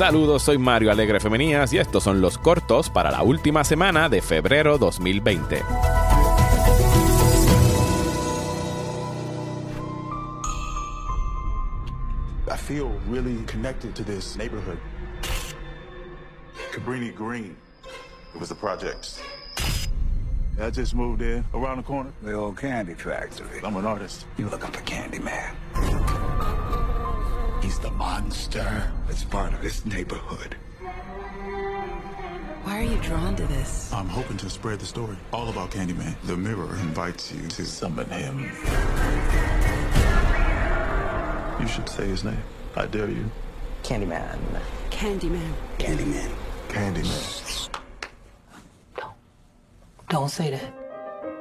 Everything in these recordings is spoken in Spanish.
Saludos, soy Mario Alegre Femenías y estos son los cortos para la última semana de febrero 2020. I feel really connected to this neighborhood. Cabrini Green. It was the projects. I just moved in around the corner. The old candy factory. I'm an artist. You looking for Candyman? He's the monster. It's part of this neighborhood. Why are you drawn to this? I'm hoping to spread the story all about Candyman. The mirror invites you to summon him. You should say his name. I dare you. Candyman. Candyman. Candyman. Candyman. Don't say that.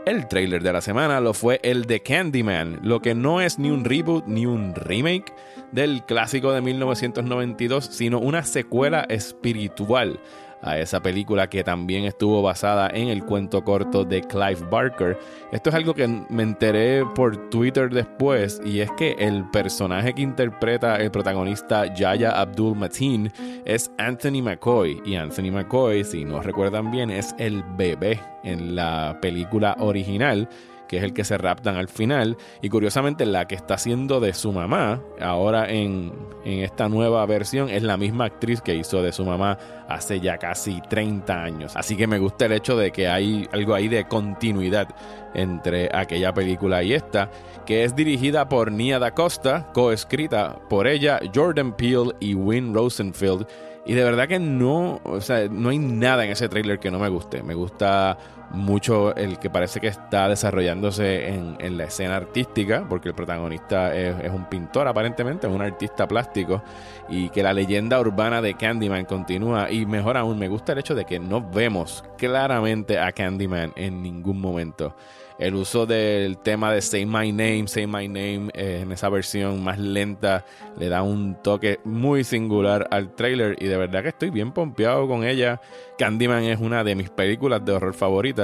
El trailer de la semana lo fue el de Candyman, lo que no es ni un reboot ni un remake del clásico de 1992, sino una secuela espiritual a esa película que también estuvo basada en el cuento corto de Clive Barker. Esto es algo que me enteré por Twitter después y es que el personaje que interpreta el protagonista Yaya Abdul Mateen es Anthony McCoy y Anthony McCoy, si no recuerdan bien, es el bebé en la película original que es el que se raptan al final. Y curiosamente, la que está haciendo de su mamá, ahora en, en, esta nueva versión, es la misma actriz que hizo de su mamá hace ya casi 30 años. Así que me gusta el hecho de que hay algo ahí de continuidad entre aquella película y esta, que es dirigida por Nia Da Costa, coescrita por ella, Jordan Peele y Win Rosenfield. Y de verdad que no, o sea, no hay nada en ese tráiler que no me guste. Me gusta mucho el que parece que está desarrollándose en, en la escena artística, porque el protagonista es, un pintor aparentemente, es un artista plástico, y que la leyenda urbana de Candyman continúa. Y mejor aún, me gusta el hecho de que no vemos claramente a Candyman en ningún momento. El uso del tema de Say My Name, Say My Name eh, en esa versión más lenta le da un toque muy singular al trailer y de verdad que estoy bien pompeado con ella. Candyman es una de mis películas de horror favoritas.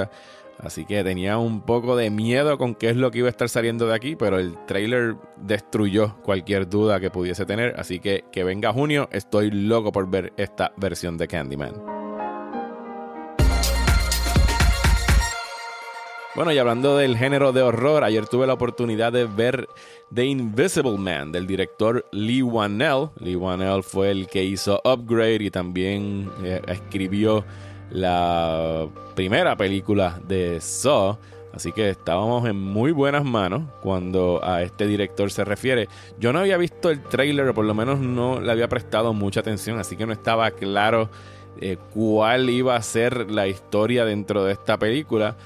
Así que tenía un poco de miedo con qué es lo que iba a estar saliendo de aquí, pero el trailer destruyó cualquier duda que pudiese tener. Así que que venga junio, estoy loco por ver esta versión de Candyman. Bueno, y hablando del género de horror, ayer tuve la oportunidad de ver The Invisible Man del director Lee Wanell. Lee Wanell fue el que hizo Upgrade y también eh, escribió la primera película de Saw. Así que estábamos en muy buenas manos cuando a este director se refiere. Yo no había visto el trailer, o por lo menos no le había prestado mucha atención, así que no estaba claro eh, cuál iba a ser la historia dentro de esta película.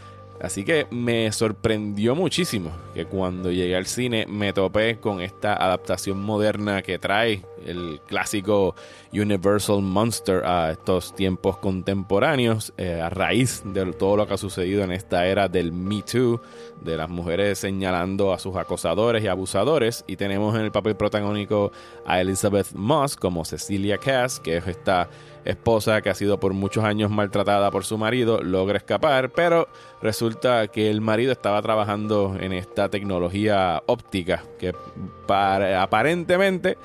Así que me sorprendió muchísimo que cuando llegué al cine me topé con esta adaptación moderna que trae el clásico Universal Monster a estos tiempos contemporáneos, eh, a raíz de todo lo que ha sucedido en esta era del Me Too, de las mujeres señalando a sus acosadores y abusadores. Y tenemos en el papel protagónico a Elizabeth Moss como Cecilia Cass, que es esta esposa que ha sido por muchos años maltratada por su marido, logra escapar, pero resulta que el marido estaba trabajando en esta tecnología óptica que aparentemente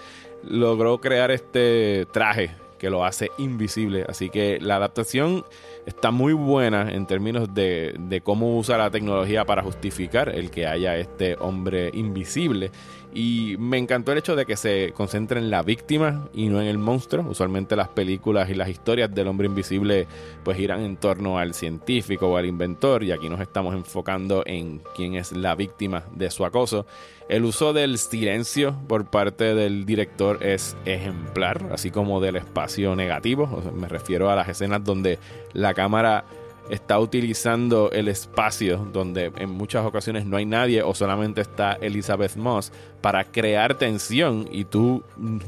logró crear este traje que lo hace invisible. Así que la adaptación está muy buena en términos de, cómo usa la tecnología para justificar el que haya este hombre invisible. Y me encantó el hecho de que se concentre en la víctima y no en el monstruo. Usualmente las películas y las historias del hombre invisible pues giran en torno al científico o al inventor y aquí nos estamos enfocando en quién es la víctima de su acoso. El uso del silencio por parte del director es ejemplar, así como del espacio negativo. Me refiero a las escenas donde la cámara está utilizando el espacio donde en muchas ocasiones no hay nadie o solamente está Elizabeth Moss para crear tensión y tú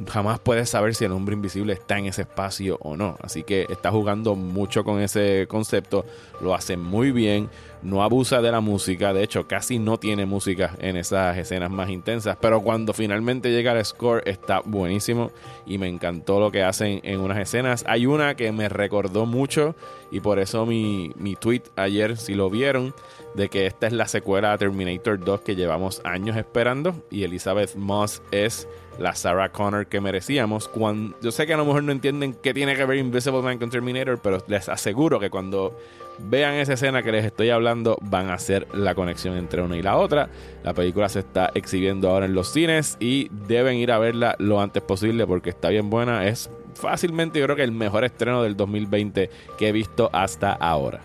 jamás puedes saber si el hombre invisible está en ese espacio o no. Así que está jugando mucho con ese concepto, lo hace muy bien. No abusa de la música, de hecho casi no tiene música en esas escenas más intensas, pero cuando finalmente llega el score está buenísimo y me encantó lo que hacen en unas escenas. Hay una que me recordó mucho y por eso mi, mi tweet ayer, si lo vieron, de que esta es la secuela a Terminator 2 que llevamos años esperando y Elizabeth Moss es la Sarah Connor que merecíamos. Cuando, yo sé que a lo mejor no entienden qué tiene que ver Invisible Man con Terminator, pero les aseguro que cuando vean esa escena que les estoy hablando, van a hacer la conexión entre una y la otra. La película se está exhibiendo ahora en los cines y deben ir a verla lo antes posible porque está bien buena. Es fácilmente, yo creo que el mejor estreno del 2020 que he visto hasta ahora.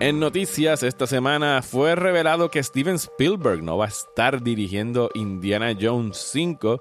En noticias esta semana fue revelado que Steven Spielberg no va a estar dirigiendo Indiana Jones 5.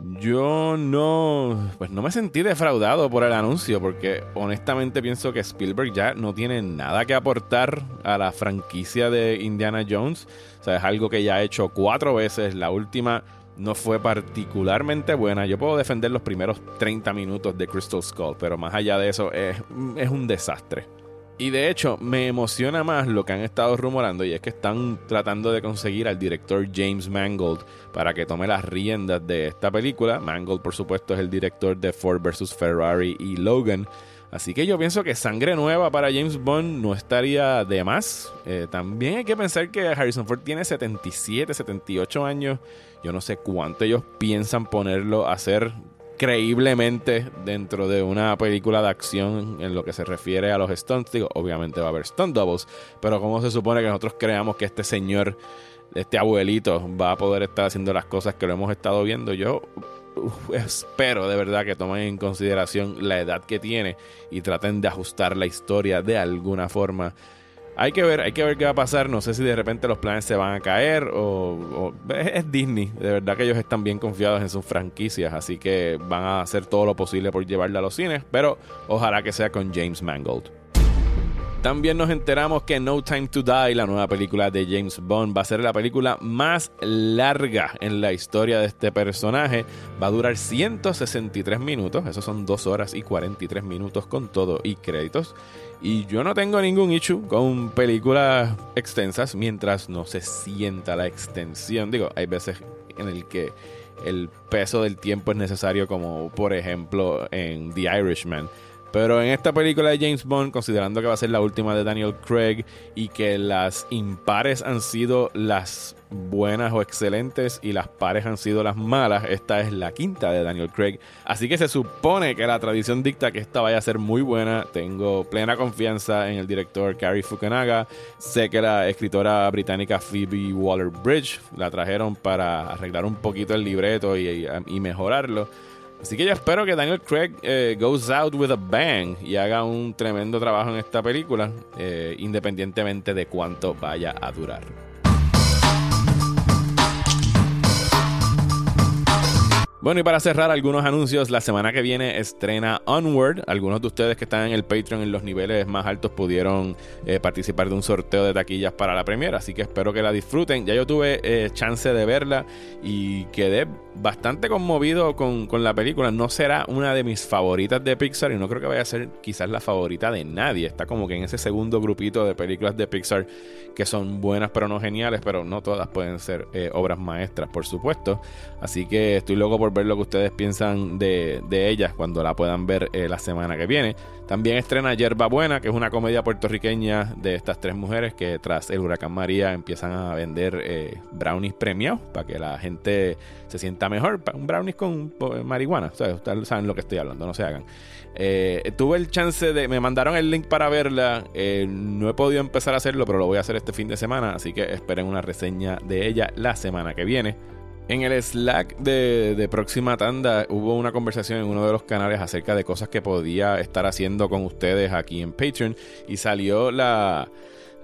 Yo no, pues no me sentí defraudado por el anuncio porque honestamente pienso que Spielberg ya no tiene nada que aportar a la franquicia de Indiana Jones. O sea, es algo que ya ha hecho cuatro veces. La última no fue particularmente buena. Yo puedo defender los primeros 30 minutos de Crystal Skull, pero más allá de eso es, es un desastre. Y de hecho, me emociona más lo que han estado rumorando y es que están tratando de conseguir al director James Mangold para que tome las riendas de esta película. Mangold, por supuesto, es el director de Ford vs. Ferrari y Logan. Así que yo pienso que sangre nueva para James Bond no estaría de más. Eh, también hay que pensar que Harrison Ford tiene 77, 78 años. Yo no sé cuánto ellos piensan ponerlo a hacer creíblemente dentro de una película de acción en lo que se refiere a los stunts. Digo, obviamente va a haber stunt doubles, pero ¿cómo se supone que nosotros creamos que este señor, este abuelito, va a poder estar haciendo las cosas que lo hemos estado viendo? Yo espero de verdad que tomen en consideración la edad que tiene y traten de ajustar la historia de alguna forma hay que ver, hay que ver qué va a pasar. No sé si de repente los planes se van a caer o, es Disney. De verdad que ellos están bien confiados en sus franquicias, así que van a hacer todo lo posible por llevarla a los cines, pero ojalá que sea con James Mangold. También nos enteramos que No Time to Die, la nueva película de James Bond, va a ser la película más larga en la historia de este personaje. Va a durar 163 minutos, esos son 2 horas y 43 minutos con todo y créditos. Y yo no tengo ningún issue con películas extensas mientras no se sienta la extensión. Digo, hay veces en el que el peso del tiempo es necesario, como por ejemplo en The Irishman pero en esta película de James Bond, considerando que va a ser la última de Daniel Craig y que las impares han sido las buenas o excelentes y las pares han sido las malas, esta es la quinta de Daniel Craig. Así que se supone que la tradición dicta que esta vaya a ser muy buena. Tengo plena confianza en el director Cary Fukunaga. Sé que la escritora británica Phoebe Waller-Bridge la trajeron para arreglar un poquito el libreto y, y mejorarlo. Así que yo espero que Daniel Craig eh, goes out with a bang y haga un tremendo trabajo en esta película, eh, independientemente de cuánto vaya a durar. Bueno, y para cerrar algunos anuncios, la semana que viene estrena Onward. Algunos de ustedes que están en el Patreon en los niveles más altos pudieron eh, participar de un sorteo de taquillas para la premiera, así que espero que la disfruten. Ya yo tuve eh, chance de verla y quedé bastante conmovido con, con, la película. No será una de mis favoritas de Pixar y no creo que vaya a ser quizás la favorita de nadie. Está como que en ese segundo grupito de películas de Pixar que son buenas pero no geniales, pero no todas pueden ser eh, obras maestras, por supuesto. Así que estoy loco por ver lo que ustedes piensan de, de ellas cuando la puedan ver eh, la semana que viene. También estrena Yerba Buena, que es una comedia puertorriqueña de estas tres mujeres que tras el huracán María empiezan a vender eh, brownies premiados para que la gente se sienta mejor. Un brownies con marihuana. Ustedes saben lo que estoy hablando, no se hagan. Eh, tuve el chance de. Me mandaron el link para verla. no he podido empezar a hacerlo, pero lo voy a hacer este fin de semana. Así que esperen una reseña de ella la semana que viene. En el Slack de, próxima tanda hubo una conversación en uno de los canales acerca de cosas que podía estar haciendo con ustedes aquí en Patreon y salió la,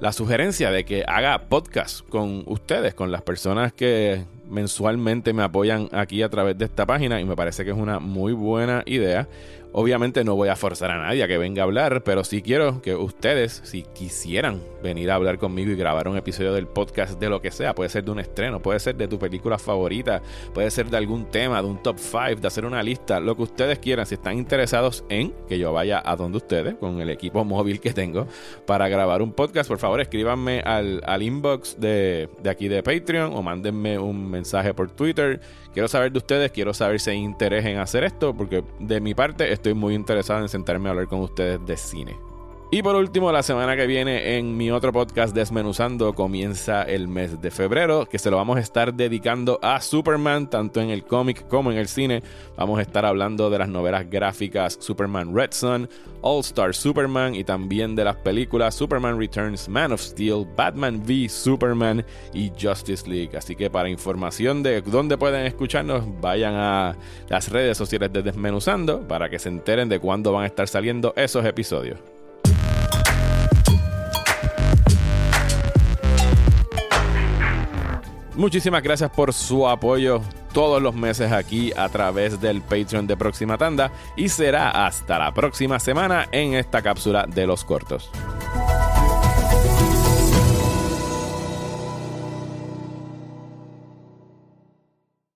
la sugerencia de que haga podcast con ustedes, con las personas que, mensualmente me apoyan aquí a través de esta página y me parece que es una muy buena idea. Obviamente no voy a forzar a nadie a que venga a hablar, pero sí quiero que ustedes, si quisieran venir a hablar conmigo y grabar un episodio del podcast de lo que sea, puede ser de un estreno, puede ser de tu película favorita, puede ser de algún tema, de un top 5, de hacer una lista, lo que ustedes quieran, si están interesados en que yo vaya a donde ustedes, con el equipo móvil que tengo, para grabar un podcast, por favor escríbanme al, inbox de, de aquí de Patreon o mándenme un mensaje por Twitter. Quiero saber de ustedes, quiero saber si hay interés en hacer esto, porque de mi parte estoy muy interesado en sentarme a hablar con ustedes de cine. Y por último, la semana que viene en mi otro podcast Desmenuzando comienza el mes de febrero, que se lo vamos a estar dedicando a Superman, tanto en el cómic como en el cine. Vamos a estar hablando de las novelas gráficas Superman Red Sun, All Star Superman y también de las películas Superman Returns, Man of Steel, Batman v Superman y Justice League. Así que para información de dónde pueden escucharnos, vayan a las redes sociales de Desmenuzando para que se enteren de cuándo van a estar saliendo esos episodios. Muchísimas gracias por su apoyo todos los meses aquí a través del Patreon de Próxima Tanda y será hasta la próxima semana en esta cápsula de los cortos.